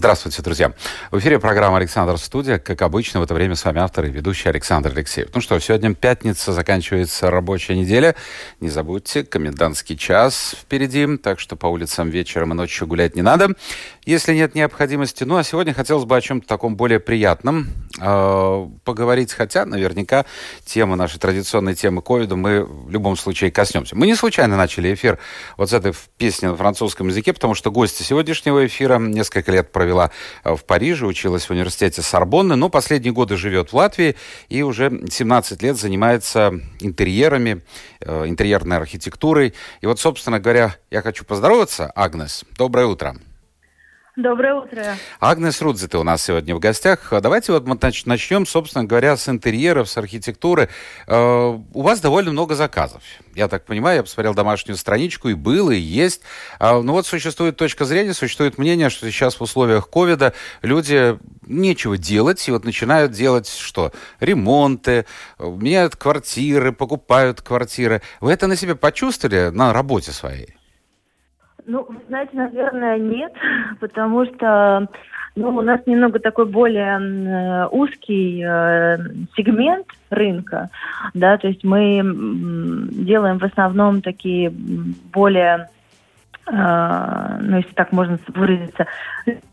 Здравствуйте, друзья. В эфире программа «Александр Студия». Как обычно, в это время с вами автор и ведущий Александр Алексеев. Ну что, сегодня пятница, заканчивается рабочая неделя. Не забудьте, комендантский час впереди, так что по улицам вечером и ночью гулять не надо, если нет необходимости. Ну а сегодня хотелось бы о чем-то таком более приятном э, поговорить, хотя наверняка тема нашей традиционной темы ковида мы в любом случае коснемся. Мы не случайно начали эфир вот с этой песни на французском языке, потому что гости сегодняшнего эфира несколько лет провела э, в Париже, училась в университете Сорбонны, но последние годы живет в Латвии и уже 17 лет занимается интерьерами, э, интерьерной архитектурой. И вот, собственно говоря, я хочу поздороваться, Агнес. Доброе утро. Доброе утро. Агнес Рудзе, ты у нас сегодня в гостях. Давайте вот мы начнем, собственно говоря, с интерьеров, с архитектуры. Э, у вас довольно много заказов. Я так понимаю, я посмотрел домашнюю страничку, и было, и есть. А, ну вот существует точка зрения, существует мнение, что сейчас в условиях ковида люди нечего делать, и вот начинают делать что? Ремонты, меняют квартиры, покупают квартиры. Вы это на себе почувствовали на работе своей? Ну, знаете, наверное, нет, потому что ну, у нас немного такой более э, узкий э, сегмент рынка, да, то есть мы делаем в основном такие более, э, ну, если так можно выразиться,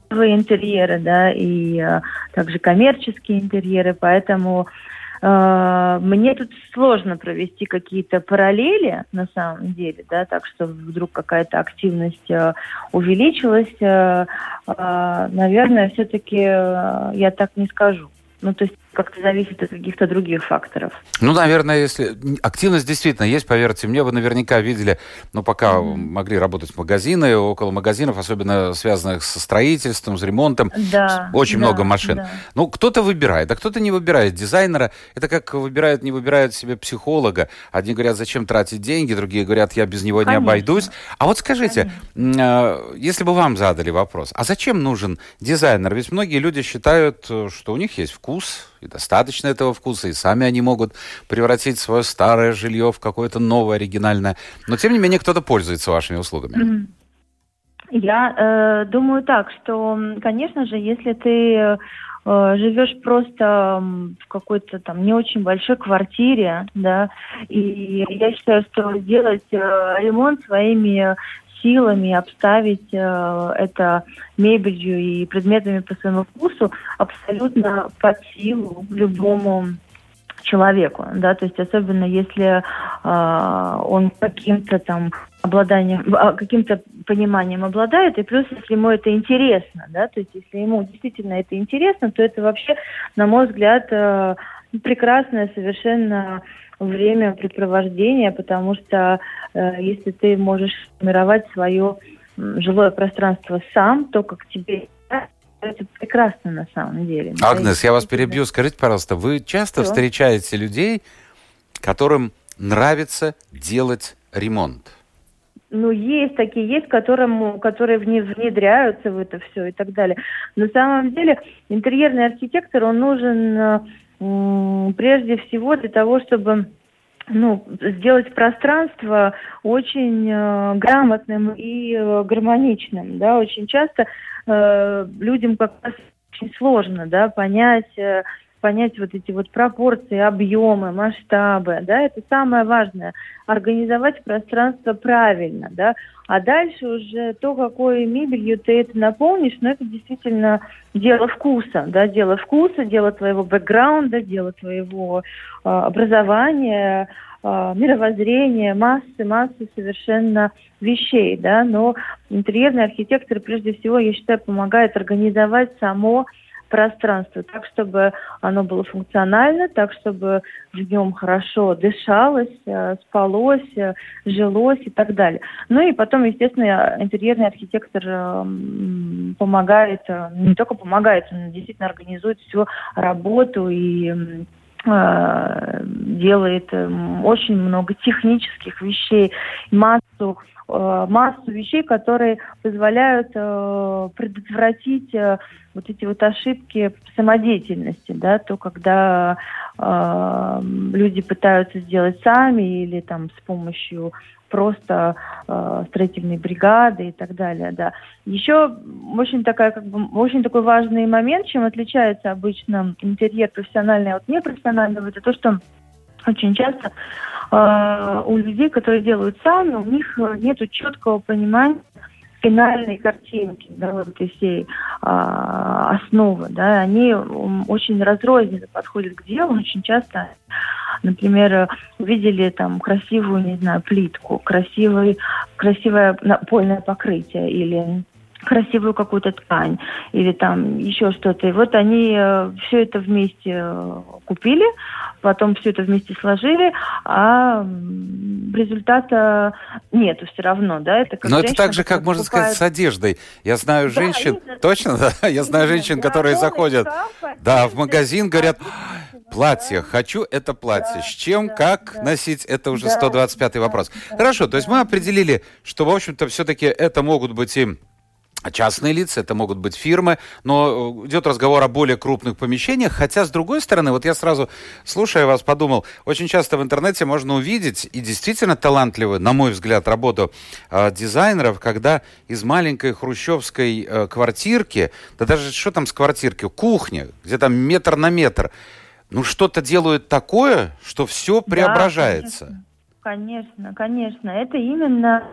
интерьеры, да, и э, также коммерческие интерьеры, поэтому Э, мне тут сложно провести какие-то параллели на самом деле, да, так что вдруг какая-то активность э, увеличилась, э, наверное, все-таки я так не скажу. Ну, то есть как-то зависит от каких-то других факторов. Ну, наверное, если активность действительно есть, поверьте мне, вы наверняка видели, ну, пока mm-hmm. могли работать магазины, около магазинов, особенно связанных со строительством, с ремонтом, да, очень да, много машин. Да. Ну, кто-то выбирает, а кто-то не выбирает дизайнера. Это как выбирают, не выбирают себе психолога. Одни говорят, зачем тратить деньги, другие говорят, я без него Конечно. не обойдусь. А вот скажите, Конечно. А, если бы вам задали вопрос, а зачем нужен дизайнер? Ведь многие люди считают, что у них есть вкус, и достаточно этого вкуса, и сами они могут превратить свое старое жилье в какое-то новое, оригинальное. Но, тем не менее, кто-то пользуется вашими услугами. Я э, думаю так, что, конечно же, если ты э, живешь просто в какой-то там не очень большой квартире, да, и я считаю, что сделать э, ремонт своими силами обставить э, это мебелью и предметами по своему вкусу абсолютно под силу любому человеку, да, то есть особенно если э, он каким-то там обладанием, а, каким-то пониманием обладает, и плюс, если ему это интересно, да, то есть если ему действительно это интересно, то это вообще, на мой взгляд, э, прекрасное совершенно времяпрепровождения, потому что э, если ты можешь формировать свое жилое пространство сам, то как тебе это прекрасно на самом деле. Агнес, я вас перебью. Скажите, пожалуйста, вы часто Что? встречаете людей, которым нравится делать ремонт? Ну, есть такие, есть, которым, которые внедряются в это все и так далее. На самом деле, интерьерный архитектор, он нужен э, прежде всего для того, чтобы ну, сделать пространство очень э, грамотным и э, гармоничным, да, очень часто э, людям как раз очень сложно, да, понять, э, понять вот эти вот пропорции, объемы, масштабы, да, это самое важное, организовать пространство правильно, да, а дальше уже то, какой мебелью ты это наполнишь, ну, это действительно дело вкуса, да, дело вкуса, дело твоего бэкграунда, дело твоего э, образования, э, мировоззрения, массы, массы совершенно вещей, да, но интерьерный архитектор, прежде всего, я считаю, помогает организовать само пространство, так, чтобы оно было функционально, так, чтобы в нем хорошо дышалось, э, спалось, э, жилось и так далее. Ну и потом, естественно, интерьерный архитектор эм, помогает, э, не только помогает, он действительно организует всю работу и э, делает очень много технических вещей, массу Э, массу вещей, которые позволяют э, предотвратить э, вот эти вот ошибки самодеятельности, да, то когда э, люди пытаются сделать сами или там с помощью просто э, строительной бригады и так далее, да. Еще очень такая как бы очень такой важный момент, чем отличается обычно интерьер профессиональный от непрофессионального, это то, что очень часто э, у людей, которые делают сами, у них э, нет четкого понимания финальной картинки, да, вот этой всей э, основы, да, они очень разрозненно подходят к делу, очень часто, например, увидели там красивую, не знаю, плитку, красивый, красивое напольное покрытие или красивую какую-то ткань или там еще что-то. И вот они э, все это вместе э, купили, потом все это вместе сложили, а результата нету все равно, да? Это как Но это так же, как можно сказать, с одеждой. Я знаю женщин, да, точно, да? Я знаю женщин, которые заходят, да, в магазин, говорят, платье, хочу это платье. С чем, как носить, это уже 125-й вопрос. Хорошо, то есть мы определили, что, в общем-то, все-таки это могут быть и частные лица, это могут быть фирмы, но э, идет разговор о более крупных помещениях, хотя, с другой стороны, вот я сразу, слушая вас, подумал, очень часто в интернете можно увидеть и действительно талантливую, на мой взгляд, работу э, дизайнеров, когда из маленькой хрущевской э, квартирки, да даже что там с квартирки, кухня, где там метр на метр, ну что-то делают такое, что все преображается. Да, конечно, конечно, конечно. Это именно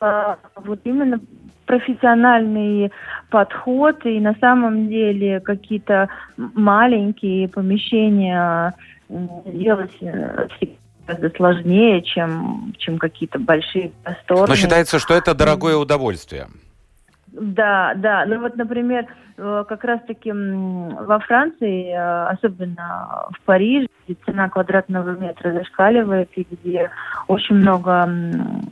э, вот именно профессиональный подход, и на самом деле какие-то маленькие помещения делать э, гораздо сложнее, чем, чем какие-то большие просторные. Но считается, что это дорогое удовольствие. Да, да. Ну вот, например, э, как раз-таки во Франции, э, особенно в Париже, цена квадратного метра зашкаливает, и где очень много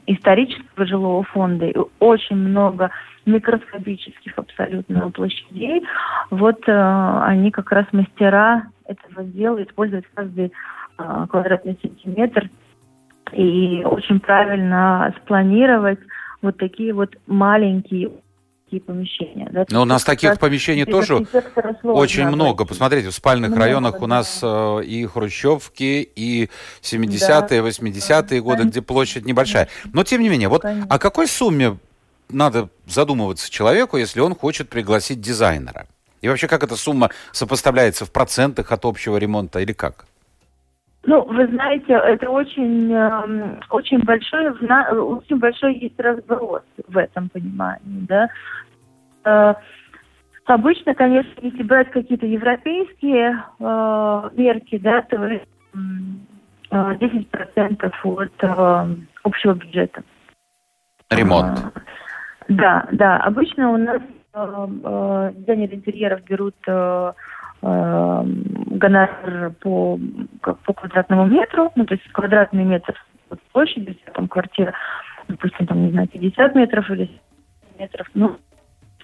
исторического жилого фонда, и очень много микроскопических абсолютно площадей, вот э, они как раз мастера этого дела, используют каждый квадратный сантиметр и очень правильно спланировать вот такие вот маленькие такие помещения. Да? Но у нас таких помещений тоже очень много. Посмотрите, в спальных много, районах да. у нас э, и хрущевки, и 70-е, 80-е годы, Конечно. где площадь небольшая. Но тем не менее, вот Конечно. о какой сумме надо задумываться человеку, если он хочет пригласить дизайнера? И вообще, как эта сумма сопоставляется в процентах от общего ремонта или как? Ну, вы знаете, это очень, э, очень большой, очень большой есть разброс в этом понимании, да. Э, обычно, конечно, если брать какие-то европейские э, мерки, да, то э, 10% от э, общего бюджета. Ремонт. Э, да, да. Обычно у нас э, э, дизайнеры интерьеров берут э, э, гонорар по, по квадратному метру, ну, то есть квадратный метр площади, там квартира, допустим, там, не знаю, 50 метров или метров, ну,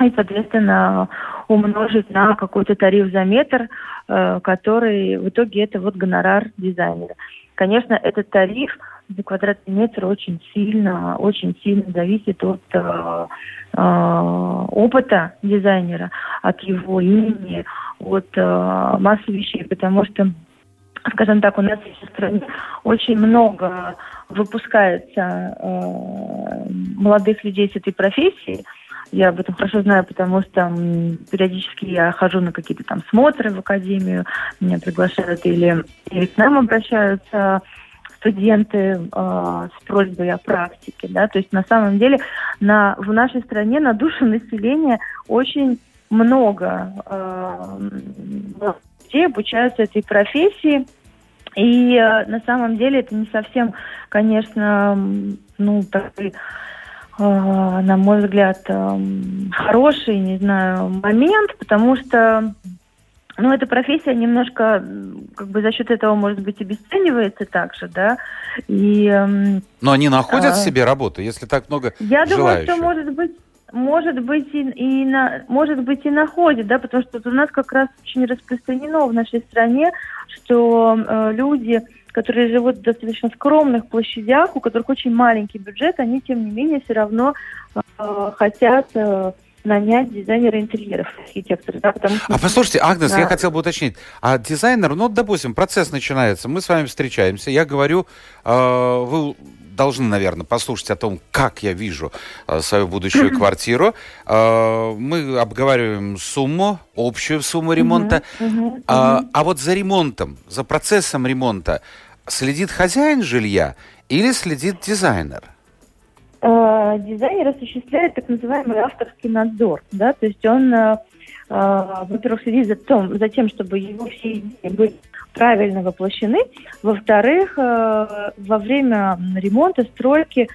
и, соответственно, умножить на какой-то тариф за метр, э, который в итоге это вот гонорар дизайнера. Конечно, этот тариф за квадратный метр очень сильно, очень сильно зависит от э, э, опыта дизайнера, от его имени, от э, массы вещей, потому что, скажем так, у нас в стране очень много выпускается э, молодых людей с этой профессии. Я об этом хорошо знаю, потому что там, периодически я хожу на какие-то там смотры в академию, меня приглашают или, или к нам обращаются студенты э, с просьбой о практике, да, то есть на самом деле на, в нашей стране на душу населения очень много э, людей обучаются этой профессии, и э, на самом деле это не совсем, конечно, ну, такой, на мой взгляд, хороший, не знаю, момент, потому что ну, эта профессия немножко, как бы за счет этого, может быть, обесценивается также, да. И, Но они находят а, себе работу, если так много Я желающих. думаю, что, может быть, может быть и, и на, может быть и находит, да, потому что у нас как раз очень распространено в нашей стране, что э, люди, которые живут в достаточно скромных площадях, у которых очень маленький бюджет, они тем не менее все равно э, хотят э, нанять дизайнера интерьеров, архитектора. Да, потому что... А послушайте, Агнес, да. я хотел бы уточнить. А дизайнер, ну, допустим, процесс начинается, мы с вами встречаемся, я говорю, э, вы должны, наверное, послушать о том, как я вижу э, свою будущую квартиру. Э, мы обговариваем сумму, общую сумму ремонта. А, а вот за ремонтом, за процессом ремонта следит хозяин жилья или следит дизайнер? Э, дизайнер осуществляет так называемый авторский надзор, да, то есть он, во-первых, следит за, том, за тем, чтобы его все идеи были правильно воплощены. Во-вторых, э, во время ремонта, стройки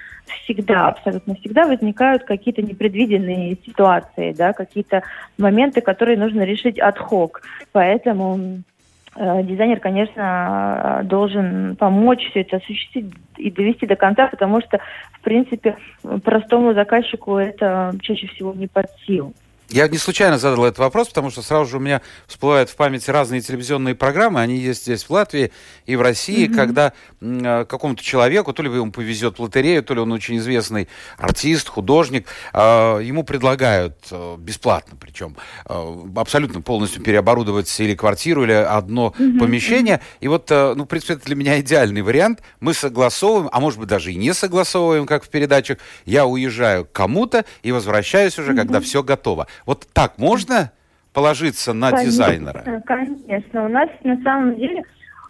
всегда, абсолютно всегда возникают какие-то непредвиденные ситуации, да, какие-то моменты, которые нужно решить от хок. Поэтому э, дизайнер, конечно, должен помочь все это осуществить и довести до конца, потому что, в принципе, простому заказчику это чаще всего не под силу. Я не случайно задал этот вопрос, потому что сразу же у меня всплывают в памяти разные телевизионные программы. Они есть здесь, в Латвии и в России, mm-hmm. когда э, какому-то человеку, то ли ему повезет в лотерею, то ли он очень известный артист, художник, э, ему предлагают э, бесплатно, причем э, абсолютно полностью переоборудовать или квартиру, или одно mm-hmm. помещение. И вот, э, ну, в принципе, это для меня идеальный вариант. Мы согласовываем, а может быть даже и не согласовываем, как в передачах. Я уезжаю к кому-то и возвращаюсь уже, mm-hmm. когда все готово. Вот так можно положиться на конечно, дизайнера? Конечно. У нас на самом деле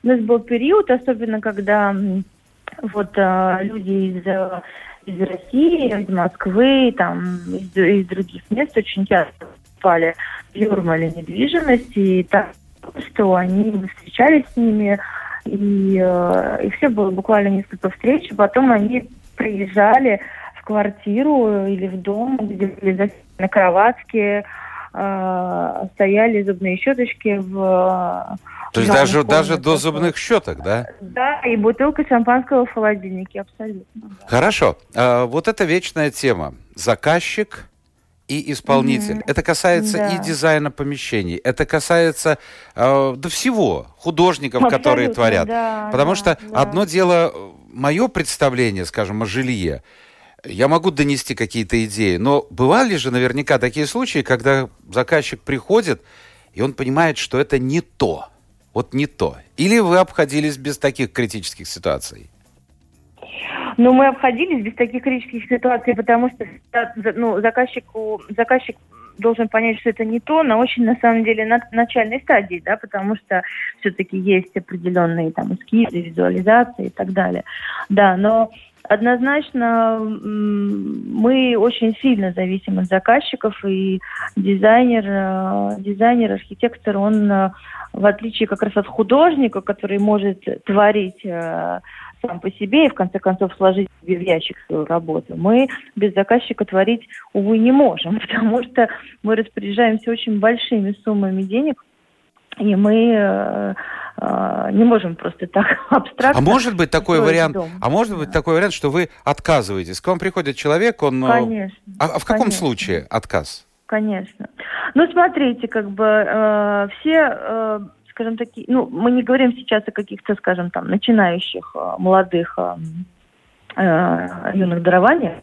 у нас был период, особенно когда вот а, люди из из России, из Москвы, там, из, из других мест очень часто попали в Юрмале недвижимость, и так, что они встречались с ними, и, э, и все было буквально несколько встреч, потом они приезжали в квартиру или в дом, где были на кроватке, э, стояли зубные щеточки в... То есть даже, даже до зубных щеток, да? Да, и бутылка шампанского в холодильнике, абсолютно. Да. Хорошо. А, вот это вечная тема. Заказчик и исполнитель. Mm-hmm. Это касается да. и дизайна помещений, это касается э, до всего художников, Абсолютно, которые творят. Да, Потому да, что да. одно дело, мое представление, скажем, о жилье, я могу донести какие-то идеи, но бывали же наверняка такие случаи, когда заказчик приходит, и он понимает, что это не то. Вот не то. Или вы обходились без таких критических ситуаций? Ну, мы обходились без таких критических ситуаций, потому что ну, заказчику, заказчик должен понять, что это не то, на очень, на самом деле, на начальной стадии, да, потому что все-таки есть определенные там эскизы, визуализации и так далее. Да, но Однозначно мы очень сильно зависим от заказчиков, и дизайнер, э, дизайнер, архитектор, он э, в отличие как раз от художника, который может творить э, сам по себе и в конце концов сложить себе в ящик свою работу, мы без заказчика творить, увы, не можем, потому что мы распоряжаемся очень большими суммами денег, и мы а, не можем просто так абстрактно. А может быть такой вариант? Дом. А может быть такой вариант, что вы отказываетесь? К вам приходит человек, он. Э, конечно. А, а в каком конечно. случае отказ? Конечно. Ну смотрите, как бы э, все, э, скажем такие, ну мы не говорим сейчас о каких-то, скажем там, начинающих э, молодых э, э, юных дарованиях.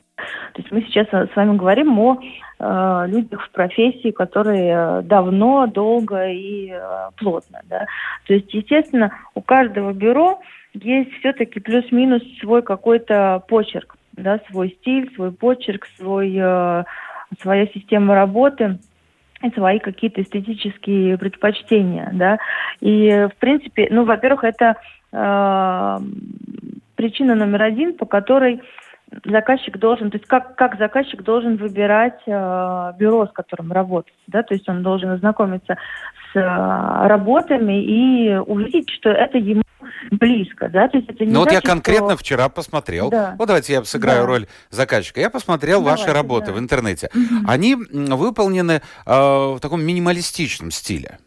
То есть мы сейчас с вами говорим о э, людях в профессии, которые э, давно, долго и э, плотно. Да? То есть, естественно, у каждого бюро есть все-таки плюс-минус свой какой-то почерк, да, свой стиль, свой почерк, свой, э, своя система работы свои какие-то эстетические предпочтения, да. И, в принципе, ну, во-первых, это э, причина номер один, по которой заказчик должен, то есть как, как заказчик должен выбирать э, бюро, с которым работать, да, то есть он должен ознакомиться с э, работами и увидеть, что это ему близко, да, то есть это не Ну вот я конкретно что... вчера посмотрел, да. вот давайте я сыграю да. роль заказчика, я посмотрел давайте, ваши работы да. в интернете, угу. они выполнены э, в таком минималистичном стиле.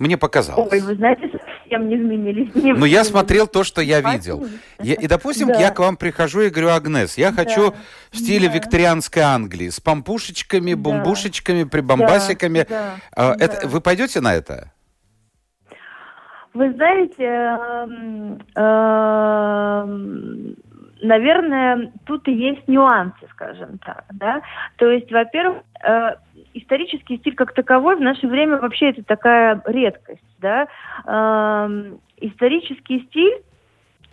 Мне показалось. Ой, вы знаете, совсем не изменились. Не Но я смотрел то, что я видел. Я, и, допустим, Да. я к вам прихожу и говорю, Агнес, я хочу в стиле да. викторианской Англии, с помпушечками, Да. бомбушечками, прибамбасиками. Да, А, да. это, вы пойдете на это? Вы знаете, эм, эм, наверное, тут и есть нюансы, скажем так, да. То есть, во-первых, э, исторический стиль как таковой в наше время вообще это такая редкость, да. Эм, исторический стиль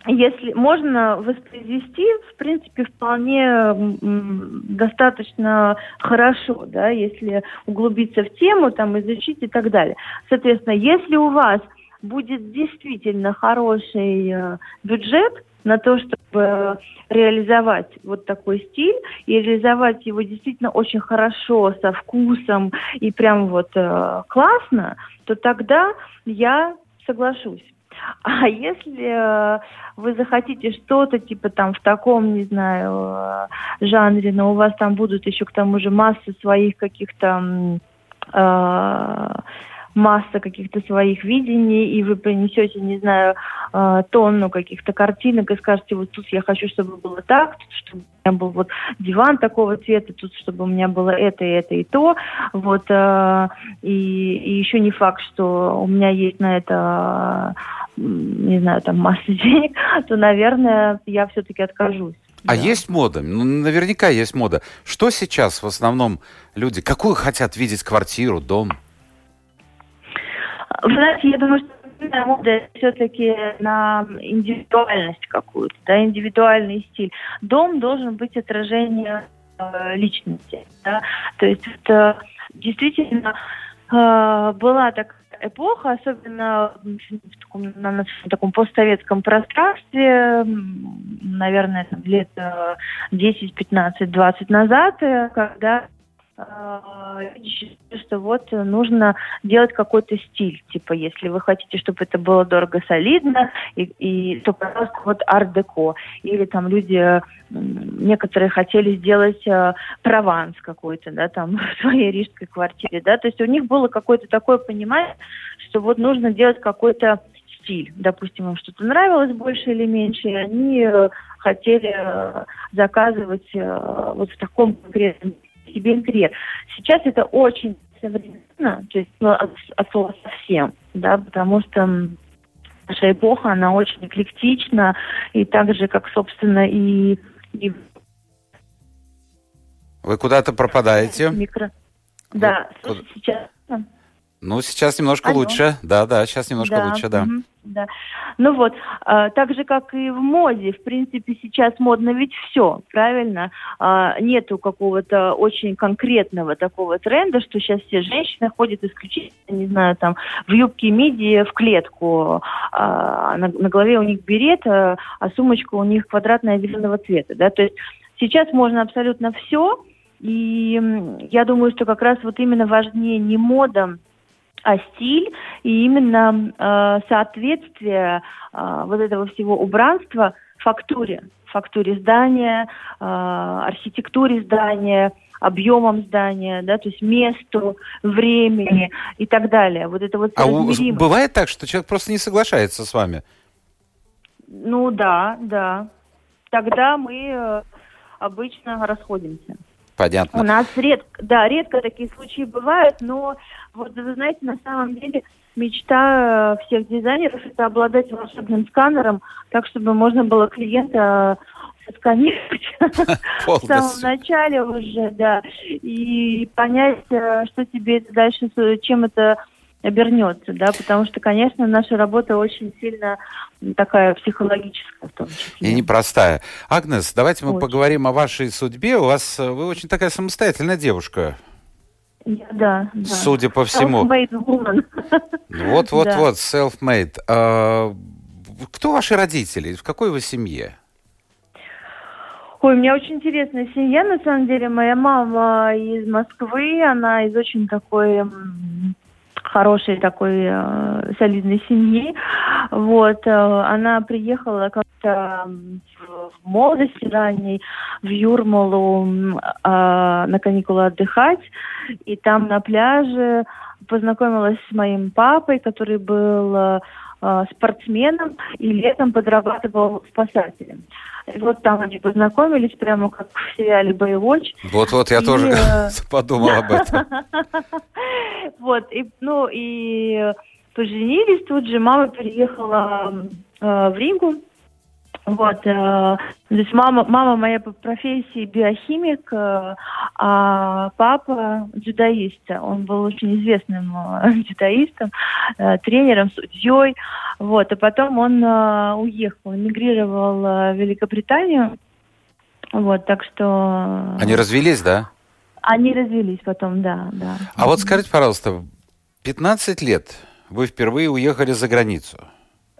если можно воспроизвести, в принципе, вполне достаточно хорошо, да, если углубиться в тему, там, изучить и так далее. Соответственно, если у вас будет действительно хороший э, бюджет на то, чтобы реализовать вот такой стиль и реализовать его действительно очень хорошо, со вкусом и прям вот э, классно, то тогда я соглашусь. А если э, вы захотите что-то типа там в таком, не знаю, э, жанре, но у вас там будут еще к тому же масса своих каких-то э, масса каких-то своих видений, и вы принесете, не знаю, э, тонну каких-то картинок и скажете, вот тут я хочу, чтобы было так, тут, чтобы у меня был вот диван такого цвета, тут, чтобы у меня было это, и это, и то, вот, э, и, и еще не факт, что у меня есть на это, э, не знаю, там масса денег, то, наверное, я все-таки откажусь. А Да. есть мода? Ну, наверняка есть мода. Что сейчас в основном люди, какую хотят видеть квартиру, дом? Вы знаете, я думаю, что мода все-таки на индивидуальность какую-то, да, индивидуальный стиль. Дом должен быть отражением э, личности, да, то есть это действительно э, была такая эпоха, особенно в таком, на нашем таком постсоветском пространстве, наверное, лет э, 10, 15, 20 назад, э, когда люди считали, что вот нужно делать какой-то стиль. Типа, если вы хотите, чтобы это было дорого, солидно, и, и то, пожалуйста, вот арт-деко. Или там люди, некоторые хотели сделать э, прованс какой-то, да, там, в своей рижской квартире, да, то есть у них было какое-то такое понимание, что вот нужно делать какой-то стиль. Допустим, им что-то нравилось больше или меньше, и они э, хотели э, заказывать э, вот в таком конкретном себе интерьер. Сейчас это очень современно, то есть ну, от, от слова совсем, да, потому что наша эпоха, она очень эклектична, и так же, как, собственно, и, и Вы куда-то пропадаете? микро... Да, куда- слушай, сейчас... Ну, сейчас немножко Алло. лучше. Да, да, сейчас немножко лучше, да. мгм, да. Ну вот, а, так же, как и в моде, в принципе, сейчас модно ведь все, правильно? А, нету какого-то очень конкретного такого тренда, что сейчас все женщины ходят исключительно, не знаю, там, в юбке миди в клетку, а, на, на голове у них берет, а, а сумочка у них квадратная зеленого цвета, да, то есть сейчас можно абсолютно все, и я думаю, что как раз вот именно важнее не мода, стиль и именно э, соответствие э, вот этого всего убранства фактуре, фактуре здания, э, архитектуре здания, объемам здания, да, то есть месту, времени и так далее. Вот это вот А у- бывает так, что человек просто не соглашается с вами? Ну да, да. Тогда мы э, обычно расходимся. У Понятно. нас редко, да, редко такие случаи бывают, но вот вы знаете, на самом деле мечта э, всех дизайнеров это обладать волшебным сканером, так чтобы можно было клиента э, сосканировать в самом начале уже, да, и понять, э, что тебе это дальше, чем это обернется, да, потому что, конечно, наша работа очень сильно такая психологическая в том числе. И непростая. Агнес, давайте мы Очень. поговорим о вашей судьбе. У вас, э, вы очень такая самостоятельная девушка, Да, да. судя по всему. Self-made woman. Вот, вот, Да. вот, self-made. А, кто ваши родители? В какой вы семье? Ой, у меня очень интересная семья, на самом деле. Моя мама из Москвы, она из очень такой хорошей такой э, солидной семьи. Вот, э, она приехала как-то в молодости ранней в Юрмалу а, на каникулы отдыхать, и там на пляже познакомилась с моим папой, который был э, э, спортсменом и летом подрабатывал спасателем. И вот там они познакомились, прямо как в сериале «Боевоч». Вот-вот, я и, тоже э... подумал об этом. Вот, и, ну, и поженились тут же. Мама переехала э, в Ригу, вот, э, то есть мама, мама моя по профессии биохимик, э, а папа дзюдоист. Он был очень известным э, дзюдоистом, э, тренером, судьей. Вот, а потом он э, уехал, эмигрировал э, в Великобританию. Вот, так что... Они развелись, да? Они развелись потом, да, да. А вот скажите, пожалуйста, 15 лет вы впервые уехали за границу.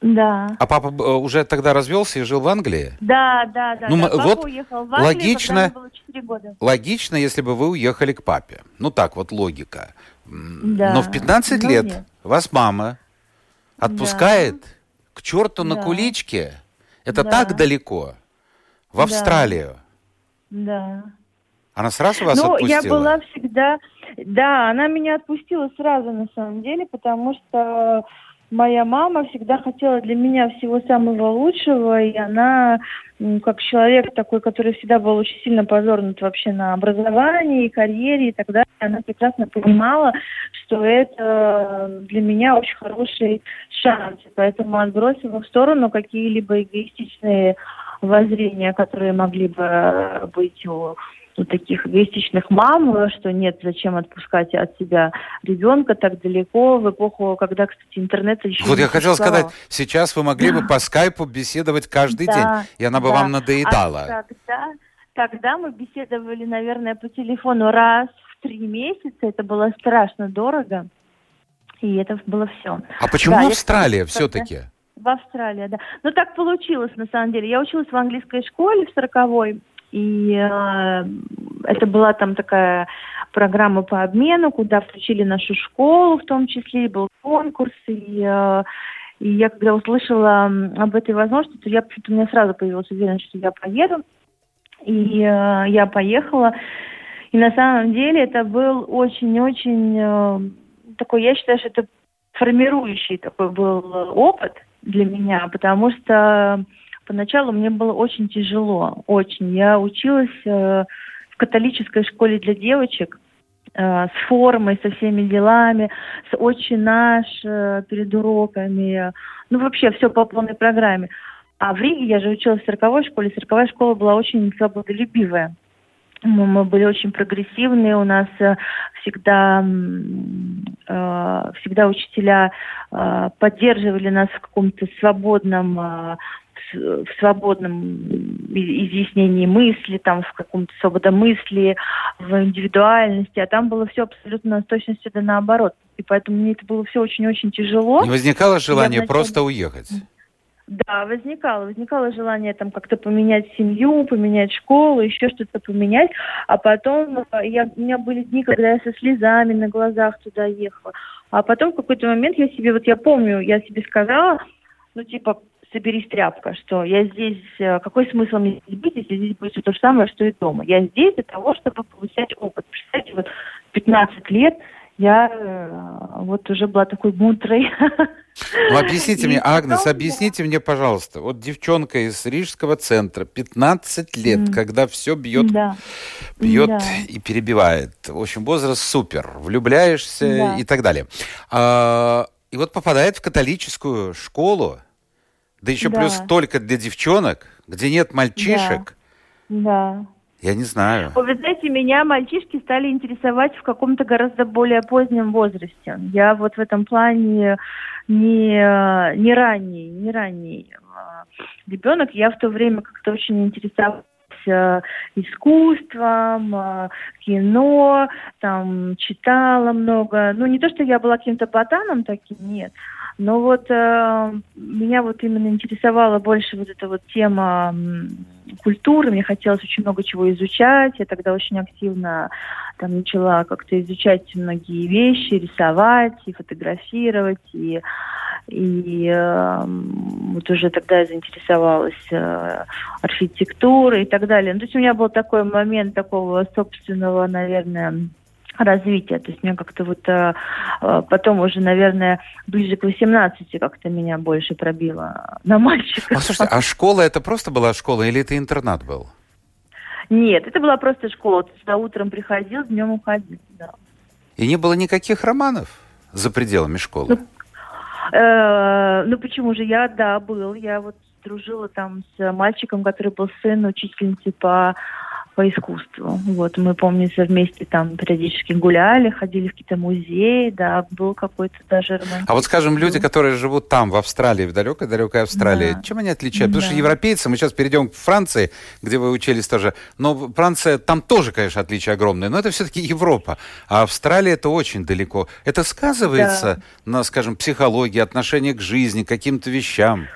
Да. А папа э, уже тогда развелся и жил в Англии? Да, да, да. Ну, да. Папа вот уехал в Англию, логично, было 4 года. Логично, если бы вы уехали к папе. Ну так вот логика. Да. Но в 15 ну, лет нет. вас мама отпускает да. к черту да. на куличке. Это да. так далеко. В Австралию. Да. Она сразу вас ну, отпустила? я была всегда... Да, она меня отпустила сразу, на самом деле, потому что моя мама всегда хотела для меня всего самого лучшего, и она, как человек такой, который всегда был очень сильно позорнут вообще на образовании, карьере и так далее, она прекрасно понимала, что это для меня очень хороший шанс, поэтому отбросила в сторону какие-либо эгоистичные воззрения, которые могли бы быть у у таких эгоистичных мам, что нет, зачем отпускать от себя ребенка так далеко в эпоху, когда, кстати, интернет еще Вот я хотел сказать, сейчас вы могли бы по скайпу беседовать каждый да, день, и она бы да. вам надоедала. А тогда, тогда мы беседовали, наверное, по телефону раз в три месяца, это было страшно дорого, и это было все. А почему да, Австралия все-таки? В Австралии, да. Ну, так получилось, на самом деле. Я училась в английской школе в сороковой, и э, это была там такая программа по обмену, куда включили нашу школу в том числе, был конкурс, и, э, и я когда услышала об этой возможности, то я почему-то у меня сразу появилась уверенность, что я поеду. И э, я поехала. И на самом деле это был очень-очень э, такой, я считаю, что это формирующий такой был опыт для меня, потому что Поначалу мне было очень тяжело, очень. Я училась э, в католической школе для девочек э, с формой, со всеми делами, с «Отче наш» э, перед уроками. Ну, вообще все по полной программе. А в Риге я же училась в цирковой школе. Цирковая школа была очень свободолюбивая. Мы были очень прогрессивные, у нас э, всегда, э, всегда учителя поддерживали нас в каком-то свободном в свободном изъяснении мысли, там, в каком-то свободомыслии, в индивидуальности, а там было все абсолютно с точностью да наоборот. И поэтому мне это было все очень-очень тяжело. Не возникало желания вначале... просто уехать? Да, возникало. Возникало желание там как-то поменять семью, поменять школу, еще что-то поменять. А потом э, я, у меня были дни, когда я со слезами на глазах туда ехала. А потом в какой-то момент я себе, вот я помню, я себе сказала, ну типа, соберись тряпка, что я здесь, э, какой смысл мне здесь быть, если здесь будет все то же самое, что и дома. Я здесь для того, чтобы получать опыт. Представьте, вот 15 лет я э, вот уже была такой мудрой. Ну, объясните мне, Агнес, объясните мне, пожалуйста, вот девчонка из Рижского центра, 15 лет, когда все бьет, бьет и перебивает. В общем, возраст супер, влюбляешься и так далее. А, и вот попадает в католическую школу, да еще да. плюс только для девчонок, где нет мальчишек. Да. да. Я не знаю. Вы знаете, меня мальчишки стали интересовать в каком-то гораздо более позднем возрасте. Я вот в этом плане не, не ранний, не ранний а, ребенок. Я в то время как-то очень интересовалась искусством, а, кино, там читала много. Ну, не то, что я была каким-то ботаном таким, нет. Но вот э, меня вот именно интересовала больше вот эта вот тема культуры. Мне хотелось очень много чего изучать. Я тогда очень активно там начала как-то изучать многие вещи, рисовать и фотографировать и и э, вот уже тогда я заинтересовалась э, архитектурой и так далее. Ну, то есть у меня был такой момент такого собственного, наверное, развития. То есть мне как-то вот э, э, потом уже, наверное, ближе к 18 как-то меня больше пробило на мальчика. А слушайте, а школа это просто была школа или это интернат был? Нет, это была просто школа. Ты сюда утром приходил, днем уходил, да. И не было никаких романов за пределами школы? Ну, э, ну почему же? Я, да, был. Я вот дружила там с мальчиком, который был сын учительницы по по искусству. Вот, мы, помнится, вместе там периодически гуляли, ходили в какие-то музеи, да, был какой-то даже. А вот, скажем, люди, которые живут там, в Австралии, в далекой-далекой Австралии, да. чем они отличаются? Потому да. что европейцы, мы сейчас перейдем к Франции, где вы учились тоже, но Франция, там тоже, конечно, отличия огромные, но это все-таки Европа, а Австралия это очень далеко. Это сказывается да. на, скажем, психологии, отношении к жизни, к каким-то вещам?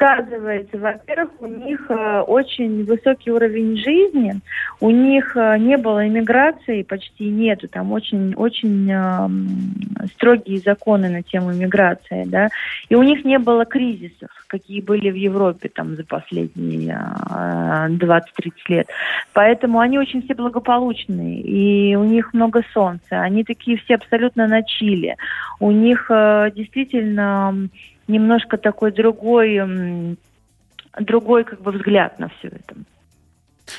Сказывается? Во-первых, у них э, очень высокий уровень жизни, у них э, не было иммиграции, почти нету, там очень, очень э, строгие законы на тему иммиграции, да, и у них не было кризисов, какие были в Европе там за последние э, 20-30 лет. Поэтому они очень все благополучные, и у них много солнца, они такие все абсолютно на чили. У них э, действительно немножко такой другой, другой как бы взгляд на все это.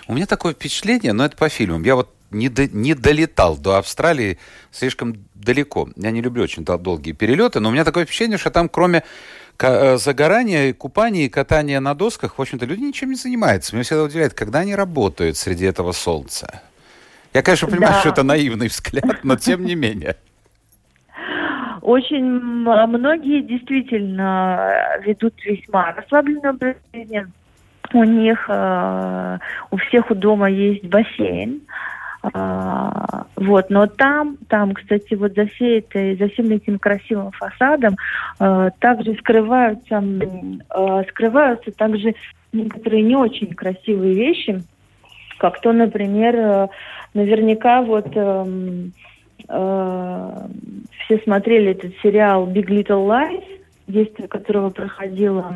У меня такое впечатление, но это по фильмам. Я вот не, до, не долетал до Австралии слишком далеко. Я не люблю очень долгие перелеты, но у меня такое впечатление, что там кроме э, загорания, купания и катания на досках, в общем-то, люди ничем не занимаются. Меня всегда удивляет, когда они работают среди этого солнца. Я, конечно, понимаю, да. что это наивный взгляд, но тем не менее. Очень многие действительно ведут весьма расслабленное образ жизни. У них, э, у всех у дома есть бассейн. А, вот, но там, там, кстати, вот за, всей этой, за всем этим красивым фасадом э, также скрываются, э, скрываются также некоторые не очень красивые вещи, как то, например, наверняка вот эм, э, все смотрели этот сериал Big Little Lies, действие которого проходило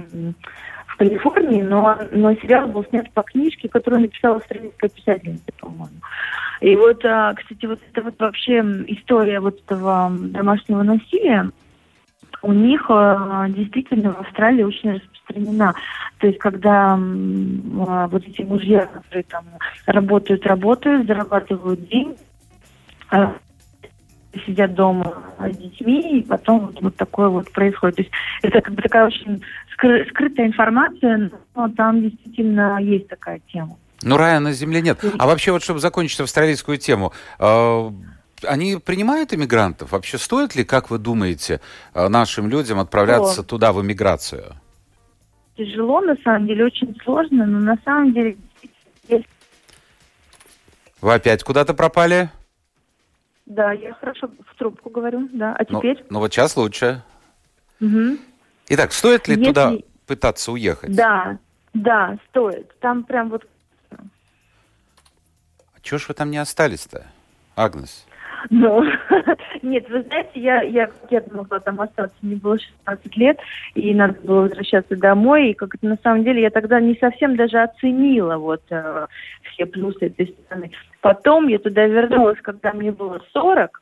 в Калифорнии, но, но сериал был снят по книжке, которую написала австралийская писательница, по-моему. И вот, а, кстати, вот это вот вообще история вот этого домашнего насилия, у них э, действительно в Австралии очень распространена. То есть, когда э, вот эти мужья, которые там работают, работают, зарабатывают деньги, э, сидят дома с детьми, и потом вот, вот такое вот происходит. То есть это как бы такая очень скры- скрытая информация, но там действительно есть такая тема. Ну, рая на земле нет. А вообще, вот чтобы закончить австралийскую тему, э, они принимают иммигрантов? Вообще стоит ли, как вы думаете, э, нашим людям отправляться О. туда в иммиграцию? Тяжело, на самом деле, очень сложно, но на самом деле... Вы опять куда-то пропали? Да, я хорошо в трубку говорю, да. А ну, теперь? Ну, ну вот сейчас лучше. Угу. Итак, стоит ли Если... туда пытаться уехать? Да, да, стоит. Там прям вот... А чего ж вы там не остались-то, Агнес? Ну, нет, вы знаете, я, я, я могла там остаться, мне было 16 лет, и надо было возвращаться домой, и как это на самом деле я тогда не совсем даже оценила вот э, все плюсы этой страны. Потом я туда вернулась, когда мне было 40,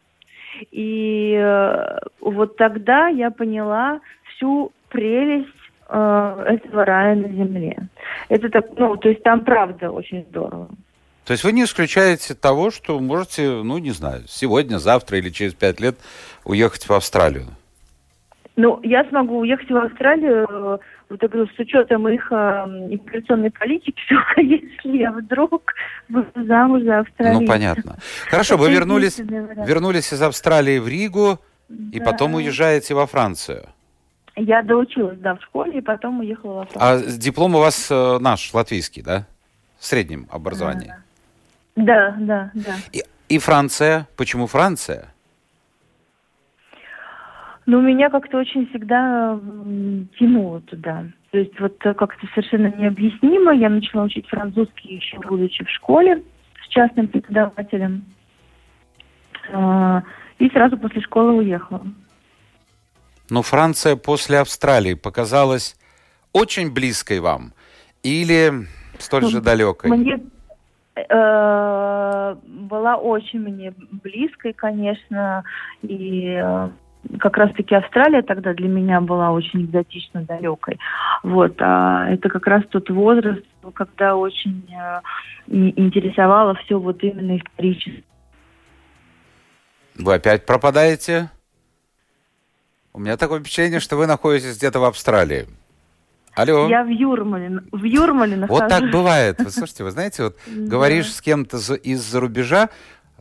и э, вот тогда я поняла всю прелесть э, этого рая на земле. Это так, ну, то есть там правда очень здорово. То есть вы не исключаете того, что можете, ну, не знаю, сегодня, завтра или через пять лет уехать в Австралию? Ну, я смогу уехать в Австралию э, вот так, с учетом их э, иммиграционной политики, только если я вдруг буду замуж за Австралию. Ну, понятно. Хорошо, вы вернулись, вернулись из Австралии в Ригу да. и потом уезжаете во Францию. Я доучилась, да, в школе, и потом уехала во Францию. А диплом у вас э, наш, латвийский, да? В среднем образовании. Да. Да, да, да. И, и Франция. Почему Франция? Ну, меня как-то очень всегда тянуло туда. То есть вот как-то совершенно необъяснимо. Я начала учить французский еще будучи в школе с частным преподавателем. А, и сразу после школы уехала. Но Франция после Австралии показалась очень близкой вам? Или столь ну, же далекой? Мне Э, была очень мне близкой, конечно, и э, как раз-таки Австралия тогда для меня была очень экзотично далекой. Вот, а это как раз тот возраст, когда очень э, интересовало все вот именно исторически. Вы опять пропадаете? У меня такое впечатление, что вы находитесь где-то в Австралии. Алло. Я в Юрмале, в Юрмале нахожусь. Вот так бывает. Вы слушайте, вы знаете, вот говоришь с кем-то из-за рубежа,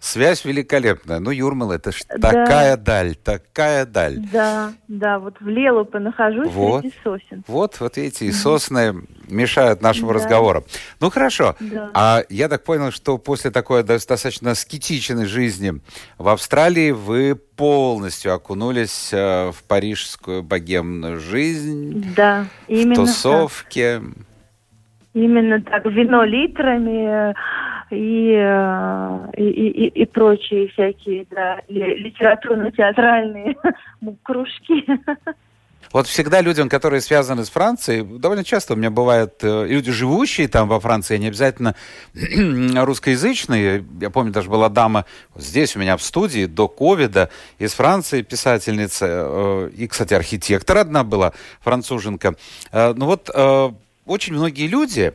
Связь великолепная. Ну, Юрмал, это ж да. такая даль, такая даль. Да, да, вот в Лелупе нахожусь вот. среди сосен. Вот, вот эти и сосны мешают нашему да. разговору. Ну, хорошо. Да. А я так понял, что после такой достаточно скетичной жизни в Австралии вы полностью окунулись э, в парижскую богемную жизнь. Да, именно В тусовке. Так. Именно так. Вино литрами, и, э, и, и, и прочие всякие да, литературно-театральные кружки. Вот всегда людям, которые связаны с Францией, довольно часто у меня бывают э, люди, живущие там во Франции, не обязательно русскоязычные. Я помню, даже была дама здесь у меня в студии до ковида из Франции, писательница, э, и, кстати, архитектор одна была, француженка. Ну вот очень многие люди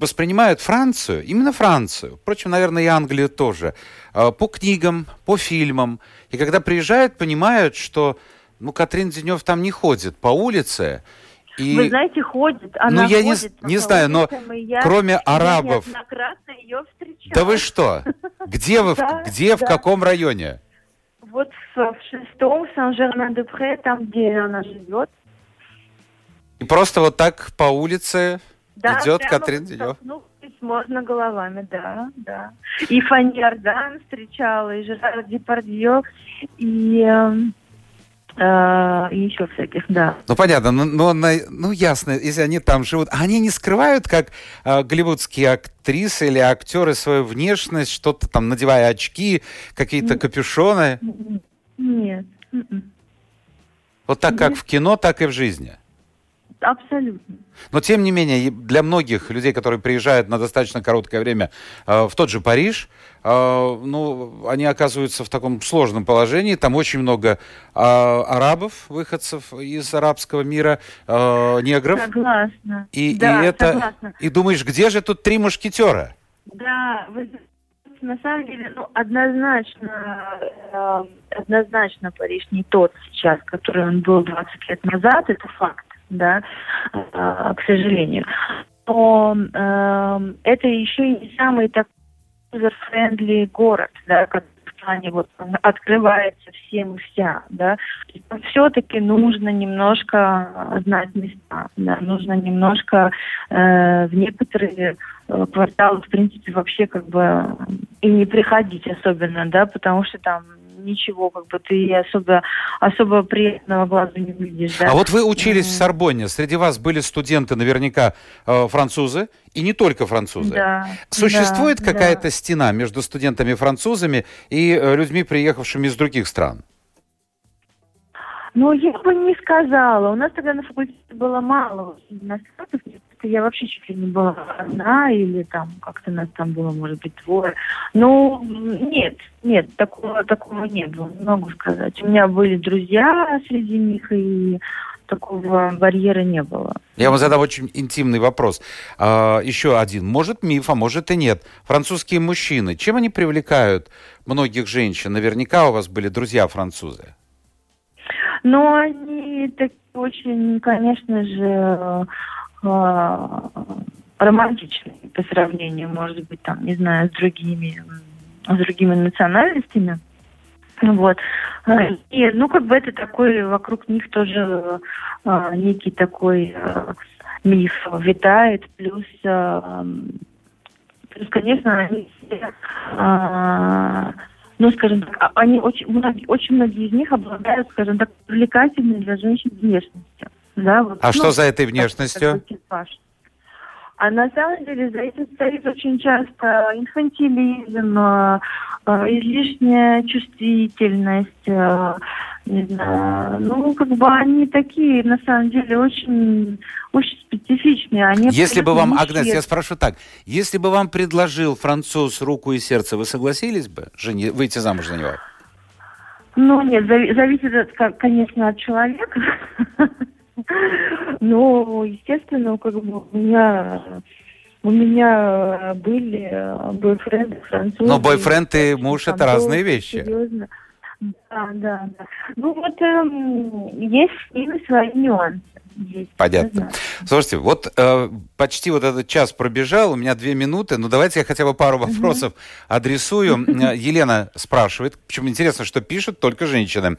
воспринимают Францию, именно Францию, впрочем, наверное, и Англию тоже, э, по книгам, по фильмам. И когда приезжают, понимают, что ну, Катрин Денев там не ходит по улице. И... Вы знаете, ходит. Она ну, я ходит не, не знаю, но я, кроме арабов... ее встречала. Да вы что? Где вы? Где, в каком районе? Вот в, шестом, Сан-Жермен-де-Пре, там, где она живет. И просто вот так по улице да, Идет Катрин Денев. Ну, можно головами, да, да. И Фанни Ардан встречала, и Жерар Депардье, и... Э, э, и еще всяких, да. Ну, понятно, ну, ну, ну, ясно, если они там живут. А они не скрывают, как э, голливудские актрисы или актеры, свою внешность, что-то там, надевая очки, какие-то капюшоны? Нет. М-м. Вот так, как в кино, так и в жизни? Абсолютно. Но тем не менее, для многих людей, которые приезжают на достаточно короткое время э, в тот же Париж, э, ну, они оказываются в таком сложном положении. Там очень много э, арабов, выходцев из арабского мира, э, негров. Согласна. И, да, и это. Согласна. И думаешь, где же тут три мушкетера? Да, вы на самом деле, ну, однозначно, э, однозначно Париж не тот сейчас, который он был 20 лет назад, это факт да, э, к сожалению. Но э, это еще и не самый такой user-friendly город, да, в плане вот открывается всем и вся, да. Все-таки нужно немножко знать места, да, нужно немножко э, в некоторые э, кварталы, в принципе, вообще как бы и не приходить особенно, да, потому что там ничего, как бы ты особо, особо приятного глазу не видишь. Да? А вот вы учились в Сорбонне, среди вас были студенты наверняка э, французы, и не только французы. Да, Существует да, какая-то да. стена между студентами-французами и э, людьми, приехавшими из других стран? Ну, я бы не сказала. У нас тогда на факультете было мало иностранцев, как я вообще чуть ли не была одна, или там как-то нас там было, может быть, двое. Ну, нет, нет, такого, такого не было, не могу сказать. У меня были друзья среди них, и такого барьера не было. Я вам задам очень интимный вопрос. А, еще один. Может миф, а может и нет. Французские мужчины, чем они привлекают многих женщин? Наверняка у вас были друзья французы. Ну, они такие очень, конечно же, романтичный по сравнению, может быть, там, не знаю, с другими, с другими национальностями. Вот. И, ну, как бы это такой, вокруг них тоже э, некий такой э, миф витает, плюс, э, плюс, конечно, они все, э, ну, скажем так, а, они очень, очень многие из них обладают, скажем так, привлекательной для женщин внешностью. Да, вот, а ну, что за этой внешностью? А на самом деле за этим стоит очень часто инфантилизм, э, э, излишняя чувствительность, э, не знаю, ну, как бы они такие, на самом деле, очень, очень специфичные. Они если бы вам, Агнес, я спрошу так, если бы вам предложил француз руку и сердце, вы согласились бы жени, выйти замуж за него? Ну, нет, зависит, конечно, от человека. Ну, естественно, как бы у меня у меня были бойфренды французы. Но бойфренд и муж это разные вещи. Серьезно. Да, да, да. Ну вот эм, есть ними свои нюансы. Есть, Понятно. Слушайте, вот э, почти вот этот час пробежал, у меня две минуты, но давайте я хотя бы пару вопросов адресую. Э, Елена спрашивает, причем интересно, что пишут только женщины.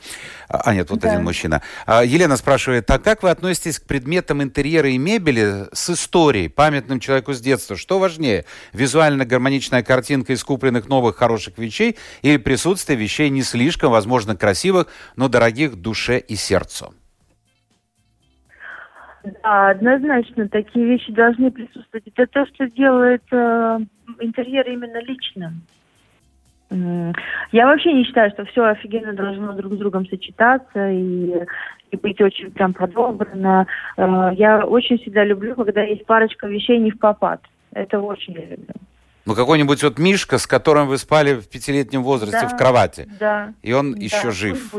А, а нет, вот да. один мужчина. А, Елена спрашивает, а как вы относитесь к предметам интерьера и мебели с историей, памятным человеку с детства? Что важнее, визуально гармоничная картинка из купленных новых хороших вещей или присутствие вещей не слишком, возможно, красивых, но дорогих душе и сердцу? Да, однозначно, такие вещи должны присутствовать. Это то, что делает э, интерьер именно личным. Я вообще не считаю, что все офигенно должно друг с другом сочетаться и, и быть очень прям подобрано. Э, я очень всегда люблю, когда есть парочка вещей не в попад. Это очень я люблю. Ну, какой-нибудь вот Мишка, с которым вы спали в пятилетнем возрасте да, в кровати. Да. И он да, еще жив.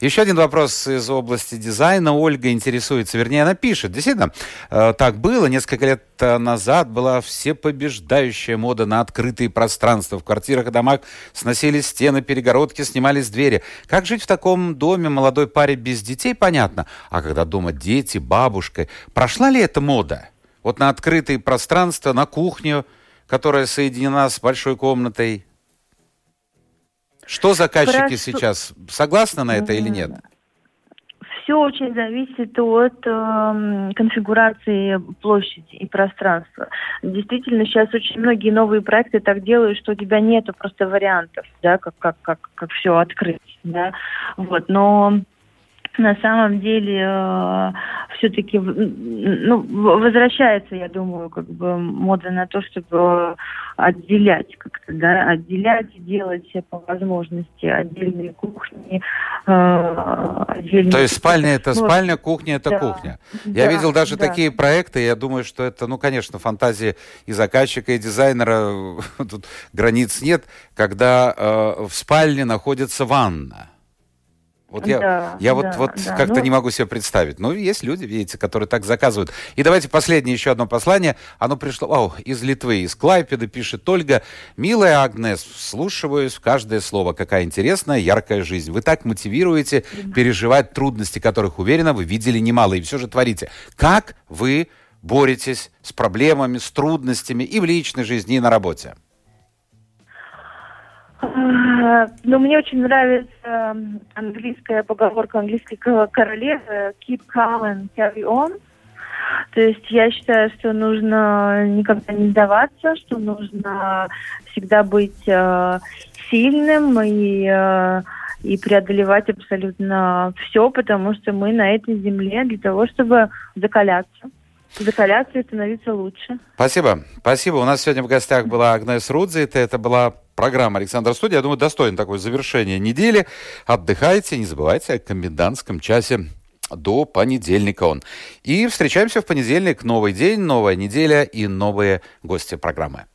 Еще один вопрос из области дизайна. Ольга интересуется, вернее, она пишет. Действительно, э, так было. Несколько лет э, назад была всепобеждающая мода на открытые пространства. В квартирах и домах сносились стены, перегородки, снимались двери. Как жить в таком доме молодой паре без детей, понятно. А когда дома дети, бабушка, прошла ли эта мода? Вот на открытые пространства, на кухню – которая соединена с большой комнатой. Что заказчики Хорошо. сейчас? Согласны на это или нет? Все очень зависит от э, конфигурации площади и пространства. Действительно, сейчас очень многие новые проекты так делают, что у тебя нету просто вариантов, да, как, как, как, как все открыть, да. Вот, но на самом деле э, все-таки ну, возвращается, я думаю, как бы мода на то, чтобы отделять как-то, да, отделять, делать по возможности отдельные кухни, э, отдельные... То есть спальня это спальня, кухня это да, кухня. Я да, видел даже да. такие проекты, я думаю, что это, ну, конечно, фантазия и заказчика, и дизайнера, тут границ нет, когда э, в спальне находится ванна. Вот я, да, я вот, да, вот да. как-то ну... не могу себе представить. Ну, есть люди, видите, которые так заказывают. И давайте последнее еще одно послание. Оно пришло о, из Литвы, из Клайпеды, пишет Ольга. «Милая Агнес, вслушиваюсь в каждое слово. Какая интересная, яркая жизнь. Вы так мотивируете переживать трудности, которых, уверена, вы видели немало. И все же творите. Как вы боретесь с проблемами, с трудностями и в личной жизни, и на работе?» Ну, мне очень нравится английская поговорка английской королевы «keep calm and carry on». То есть я считаю, что нужно никогда не сдаваться, что нужно всегда быть э, сильным и, э, и преодолевать абсолютно все, потому что мы на этой земле для того, чтобы закаляться закаляться и становиться лучше. Спасибо. Спасибо. У нас сегодня в гостях была Агнес Рудзе. Это, это была программа «Александр Студия». Я думаю, достойно такое завершение недели. Отдыхайте, не забывайте о комендантском часе до понедельника он. И встречаемся в понедельник. Новый день, новая неделя и новые гости программы.